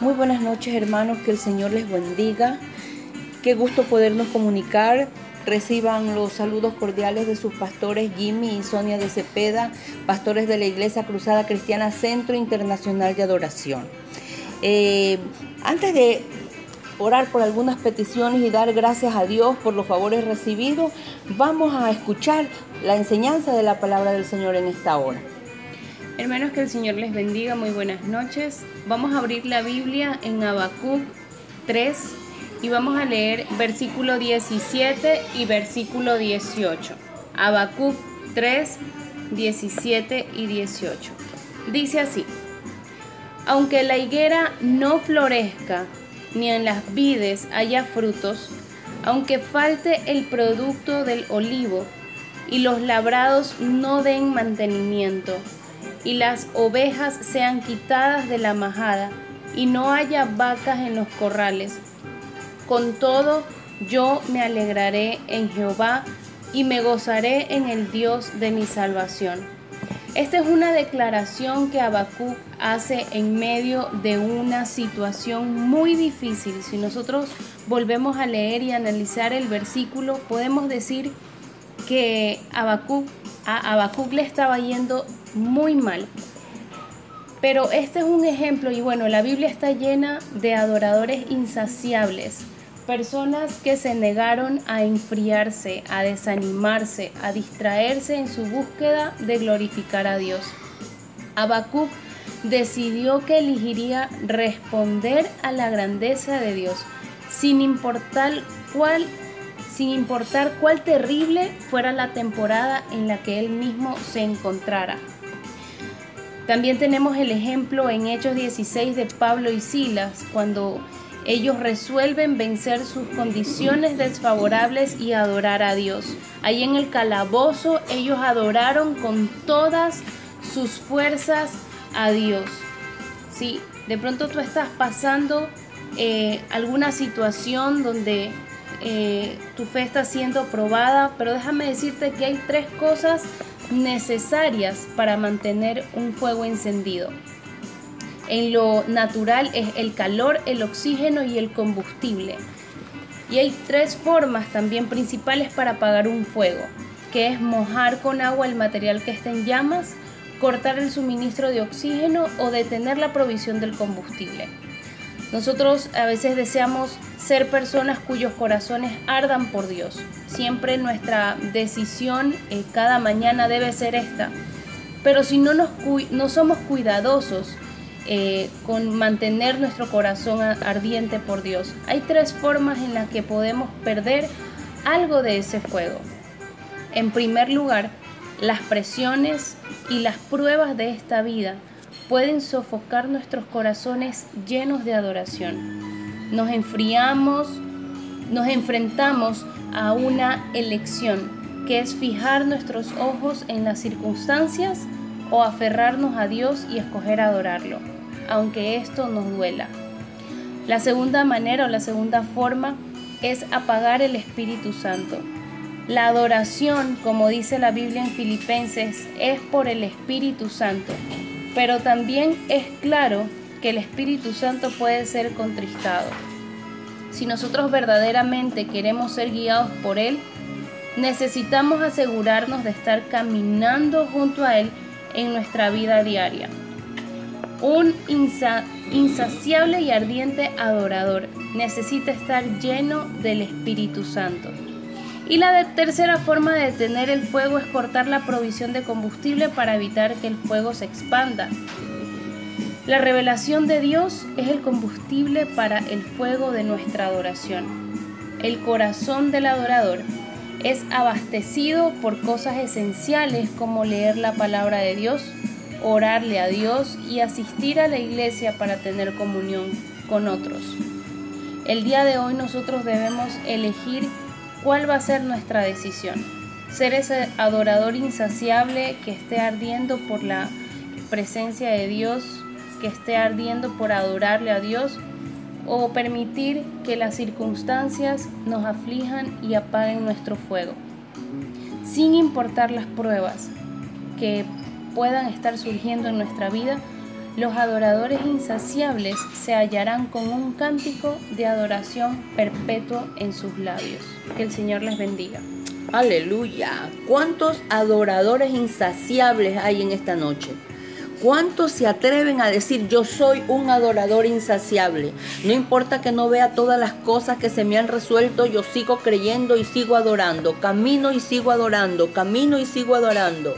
Muy buenas noches hermanos, que el Señor les bendiga. Qué gusto podernos comunicar. Reciban los saludos cordiales de sus pastores Jimmy y Sonia de Cepeda, pastores de la Iglesia Cruzada Cristiana Centro Internacional de Adoración. Eh, antes de orar por algunas peticiones y dar gracias a Dios por los favores recibidos, vamos a escuchar la enseñanza de la palabra del Señor en esta hora. Hermanos, que el Señor les bendiga, muy buenas noches. Vamos a abrir la Biblia en Habacuc 3 y vamos a leer versículo 17 y versículo 18. Habacuc 3, 17 y 18. Dice así: Aunque la higuera no florezca, ni en las vides haya frutos, aunque falte el producto del olivo, y los labrados no den mantenimiento, y las ovejas sean quitadas de la majada, y no haya vacas en los corrales. Con todo, yo me alegraré en Jehová y me gozaré en el Dios de mi salvación. Esta es una declaración que Habacuc hace en medio de una situación muy difícil. Si nosotros volvemos a leer y analizar el versículo, podemos decir que Habacuc, a Habacuc le estaba yendo muy mal. Pero este es un ejemplo y bueno, la Biblia está llena de adoradores insaciables, personas que se negaron a enfriarse, a desanimarse, a distraerse en su búsqueda de glorificar a Dios. Habacuc decidió que elegiría responder a la grandeza de Dios, sin importar cuál sin importar cuál terrible fuera la temporada en la que él mismo se encontrara. También tenemos el ejemplo en Hechos 16 de Pablo y Silas, cuando ellos resuelven vencer sus condiciones desfavorables y adorar a Dios. Ahí en el calabozo ellos adoraron con todas sus fuerzas a Dios. Si de pronto tú estás pasando eh, alguna situación donde eh, tu fe está siendo probada, pero déjame decirte que hay tres cosas necesarias para mantener un fuego encendido. En lo natural es el calor, el oxígeno y el combustible. Y hay tres formas también principales para apagar un fuego, que es mojar con agua el material que está en llamas, cortar el suministro de oxígeno o detener la provisión del combustible. Nosotros a veces deseamos ser personas cuyos corazones ardan por Dios. Siempre nuestra decisión eh, cada mañana debe ser esta. Pero si no, nos no somos cuidadosos eh, con mantener nuestro corazón ardiente por Dios, hay tres formas en las que podemos perder algo de ese fuego. En primer lugar, las presiones y las pruebas de esta vida pueden sofocar nuestros corazones llenos de adoración. Nos enfriamos, nos enfrentamos a una elección, que es fijar nuestros ojos en las circunstancias o aferrarnos a Dios y escoger adorarlo, aunque esto nos duela. La segunda manera o la segunda forma es apagar el Espíritu Santo. La adoración, como dice la Biblia en Filipenses, es por el Espíritu Santo. Pero también es claro que el Espíritu Santo puede ser contristado. Si nosotros verdaderamente queremos ser guiados por Él, necesitamos asegurarnos de estar caminando junto a Él en nuestra vida diaria. Un insaciable y ardiente adorador necesita estar lleno del Espíritu Santo. Y la tercera forma de detener el fuego es cortar la provisión de combustible para evitar que el fuego se expanda. La revelación de Dios es el combustible para el fuego de nuestra adoración. El corazón del adorador es abastecido por cosas esenciales como leer la palabra de Dios, orarle a Dios y asistir a la iglesia para tener comunión con otros. El día de hoy nosotros debemos elegir ¿Cuál va a ser nuestra decisión? ¿Ser ese adorador insaciable que esté ardiendo por la presencia de Dios, que esté ardiendo por adorarle a Dios? ¿O permitir que las circunstancias nos aflijan y apaguen nuestro fuego? Sin importar las pruebas que puedan estar surgiendo en nuestra vida, Los adoradores insaciables se hallarán con un cántico de adoración perpetuo en sus labios. Que el Señor les bendiga. Aleluya. ¿Cuántos adoradores insaciables hay en esta noche? ¿Cuántos se atreven a decir yo soy un adorador insaciable? No importa que no vea todas las cosas que se me han resuelto, yo sigo creyendo y sigo adorando. Camino y sigo adorando, camino y sigo adorando.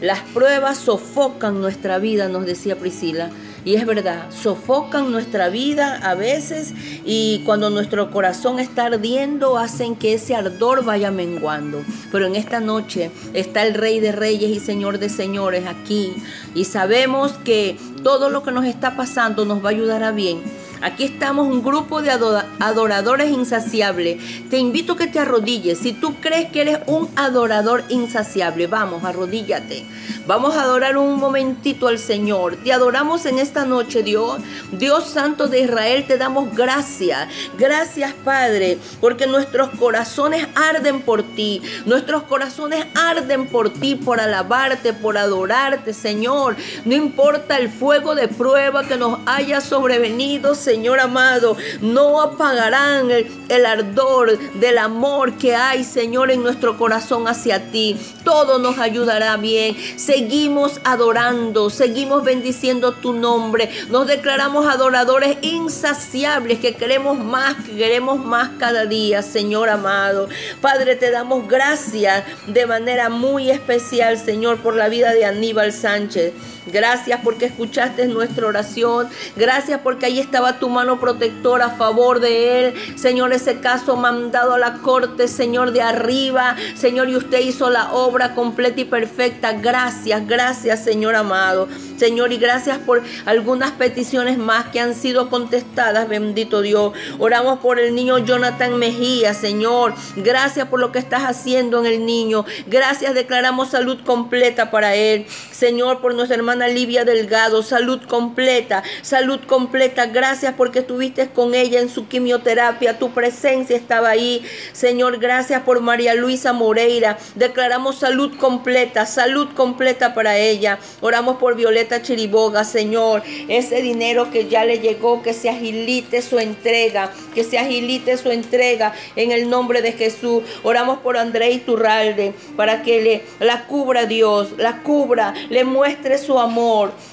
Las pruebas sofocan nuestra vida, nos decía Priscila. Y es verdad, sofocan nuestra vida a veces y cuando nuestro corazón está ardiendo hacen que ese ardor vaya menguando. Pero en esta noche está el Rey de Reyes y Señor de Señores aquí y sabemos que todo lo que nos está pasando nos va a ayudar a bien Aquí estamos un grupo de adoradores insaciables. Te invito a que te arrodilles. Si tú crees que eres un adorador insaciable, vamos, arrodíllate. Vamos a adorar un momentito al Señor. Te adoramos en esta noche, Dios. Dios Santo de Israel, te damos gracias. Gracias, Padre, porque nuestros corazones arden por ti. Nuestros corazones arden por ti, por alabarte, por adorarte, Señor. No importa el fuego de prueba que nos haya sobrevenido, Señor. Señor amado, no apagarán el, ardor del amor que hay, Señor, en nuestro corazón hacia ti. Todo nos ayudará bien. Seguimos adorando, seguimos bendiciendo tu nombre. Nos declaramos adoradores insaciables que queremos más, que queremos más cada día, Señor amado. Padre, te damos gracias de manera muy especial, Señor, por la vida de Aníbal Sánchez. Gracias porque escuchaste nuestra oración. Gracias porque ahí estaba tu mano protectora a favor de él. Señor, ese caso mandado a la corte, Señor, de arriba. Señor, y usted hizo la obra completa y perfecta. Gracias, gracias, Señor amado. Señor, y gracias por algunas peticiones más que han sido contestadas, bendito Dios. Oramos por el niño Jonathan Mejía, Señor. Gracias por lo que estás haciendo en el niño. Gracias, declaramos salud completa para él. Señor, por nuestra hermana Livia Delgado, salud completa, salud completa. Gracias porque estuviste con ella en su quimioterapia. Tu presencia estaba ahí. Señor, gracias por María Luisa Moreira. Declaramos salud completa, salud completa para ella. Oramos por Violeta Chiriboga, Señor, ese dinero que ya le llegó, que se agilite su entrega, que se agilite su entrega en el nombre de Jesús. Oramos por André Iturralde para que le la cubra Dios, la cubra, le muestre su amor.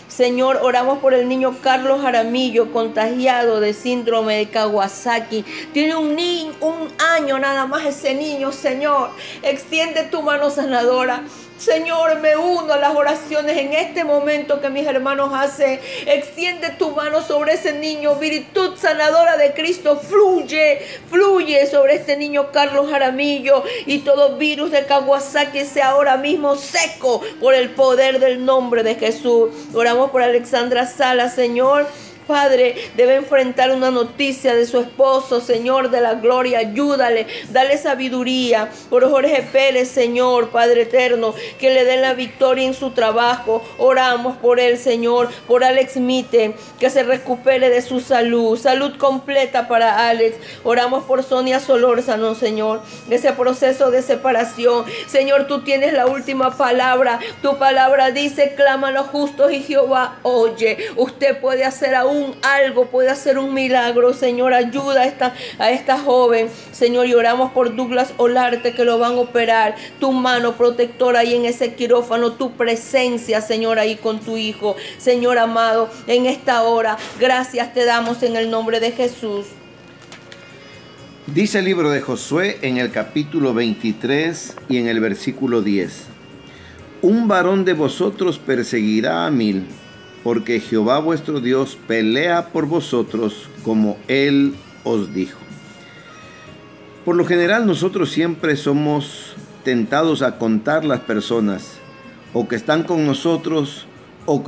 Señor, oramos por el niño Carlos Jaramillo, contagiado de síndrome de Kawasaki. Tiene un, niño, un año nada más ese niño, Señor. Extiende tu mano sanadora. Señor, me uno a las oraciones en este momento que mis hermanos hacen. Extiende tu mano sobre ese niño. Virtud sanadora de Cristo fluye, fluye sobre este niño Carlos Jaramillo. Y todo virus de Kawasaki sea ahora mismo seco por el poder del nombre de Jesús. Oramos por Alexandra Sala, Señor. Padre, debe enfrentar una noticia de su esposo, Señor de la gloria, ayúdale, dale sabiduría. Por Jorge Pérez, Señor, Padre eterno, que le den la victoria en su trabajo. Oramos por él, Señor, por Alex Mite, que se recupere de su salud, salud completa para Alex. Oramos por Sonia Solórzano, Señor, ese proceso de separación. Señor, tú tienes la última palabra. Tu palabra dice, clama a los justos y Jehová oye. Usted puede hacer aún algo, puede hacer un milagro. Señor, ayuda a esta, a esta joven. Señor, y oramos por Douglas Olarte que lo van a operar. Tu mano protectora ahí en ese quirófano, tu presencia, Señor, ahí con tu hijo. Señor amado, en esta hora, gracias te damos en el nombre de Jesús. Dice el libro de Josué en el capítulo 23 y en el versículo 10. Un varón de vosotros perseguirá a mil porque Jehová vuestro Dios pelea por vosotros como Él os dijo. Por lo general nosotros siempre somos tentados a contar las personas o que están con nosotros o,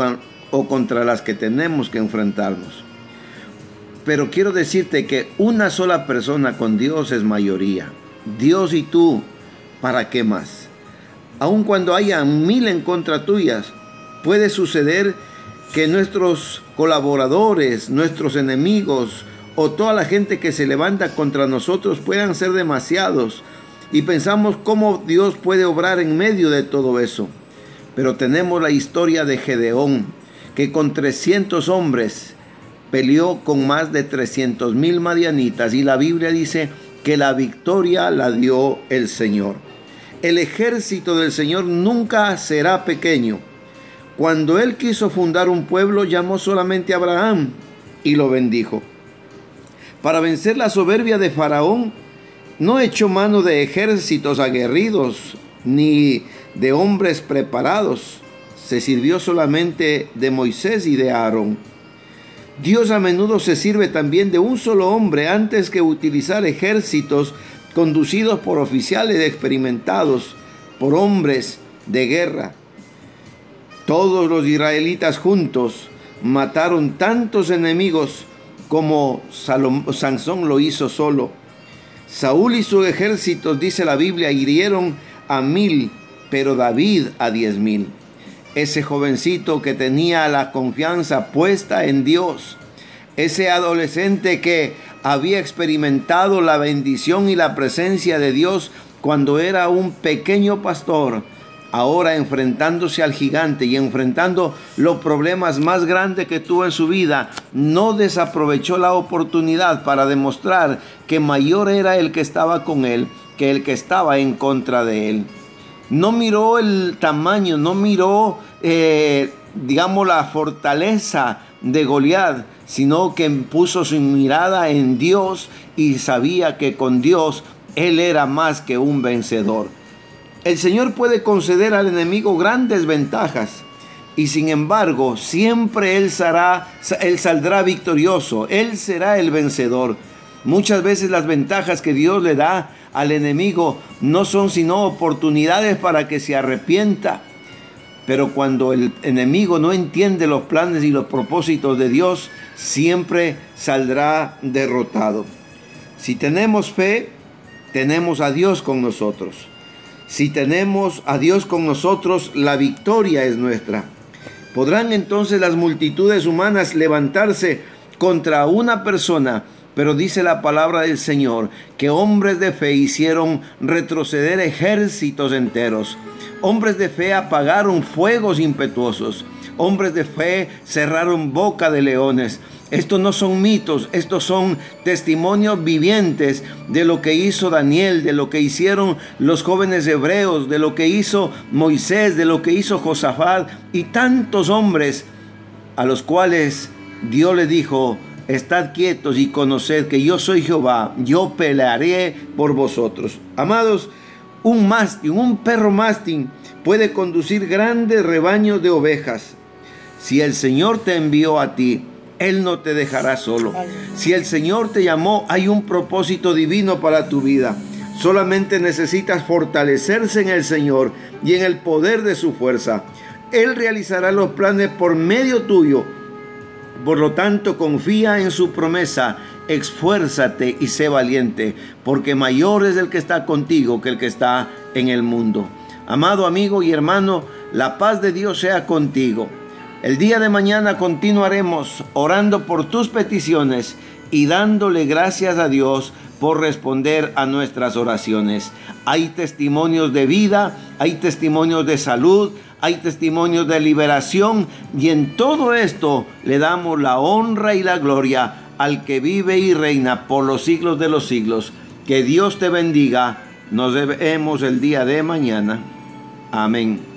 o contra las que tenemos que enfrentarnos. Pero quiero decirte que una sola persona con Dios es mayoría. Dios y tú, ¿para qué más? Aun cuando haya mil en contra tuyas, puede suceder que nuestros colaboradores, nuestros enemigos o toda la gente que se levanta contra nosotros puedan ser demasiados y pensamos cómo Dios puede obrar en medio de todo eso. Pero tenemos la historia de Gedeón, que con 300 hombres peleó con más de 300 mil madianitas y la Biblia dice que la victoria la dio el Señor. El ejército del Señor nunca será pequeño. Cuando él quiso fundar un pueblo, llamó solamente a Abraham y lo bendijo. Para vencer la soberbia de Faraón, no echó mano de ejércitos aguerridos ni de hombres preparados. Se sirvió solamente de Moisés y de Aarón. Dios a menudo se sirve también de un solo hombre antes que utilizar ejércitos conducidos por oficiales experimentados, por hombres de guerra. Todos los israelitas juntos mataron tantos enemigos como Sansón lo hizo solo. Saúl y su ejército, dice la Biblia, hirieron a mil, pero David a diez mil. Ese jovencito que tenía la confianza puesta en Dios, ese adolescente que había experimentado la bendición y la presencia de Dios cuando era un pequeño pastor, ahora enfrentándose al gigante y enfrentando los problemas más grandes que tuvo en su vida, no desaprovechó la oportunidad para demostrar que mayor era el que estaba con él que el que estaba en contra de él. No miró el tamaño, no miró, eh, digamos, la fortaleza de Goliat, sino que puso su mirada en Dios y sabía que con Dios él era más que un vencedor. El Señor puede conceder al enemigo grandes ventajas y sin embargo siempre él, saldrá victorioso, él será el vencedor. Muchas veces las ventajas que Dios le da al enemigo no son sino oportunidades para que se arrepienta. Pero cuando el enemigo no entiende los planes y los propósitos de Dios, siempre saldrá derrotado. Si tenemos fe, tenemos a Dios con nosotros. Si tenemos a Dios con nosotros, la victoria es nuestra. ¿Podrán entonces las multitudes humanas levantarse contra una persona pero dice la palabra del Señor que hombres de fe hicieron retroceder ejércitos enteros. Hombres de fe apagaron fuegos impetuosos. Hombres de fe cerraron boca de leones. Estos no son mitos, estos son testimonios vivientes de lo que hizo Daniel, de lo que hicieron los jóvenes hebreos, de lo que hizo Moisés, de lo que hizo Josafat y tantos hombres a los cuales Dios le dijo, Estad quietos y conoced que yo soy Jehová, yo pelearé por vosotros. Amados, un mástil, un perro mástil puede conducir grandes rebaños de ovejas. Si el Señor te envió a ti, Él no te dejará solo. Si el Señor te llamó, hay un propósito divino para tu vida. Solamente necesitas fortalecerse en el Señor y en el poder de su fuerza. Él realizará los planes por medio tuyo por lo tanto, confía en su promesa, esfuérzate y sé valiente, porque mayor es el que está contigo que el que está en el mundo. Amado amigo y hermano, la paz de Dios sea contigo. El día de mañana continuaremos orando por tus peticiones y dándole gracias a Dios por responder a nuestras oraciones. Hay testimonios de vida, hay testimonios de salud, hay testimonios de liberación y en todo esto le damos la honra y la gloria al que vive y reina por los siglos de los siglos. Que Dios te bendiga. Nos vemos el día de mañana. Amén.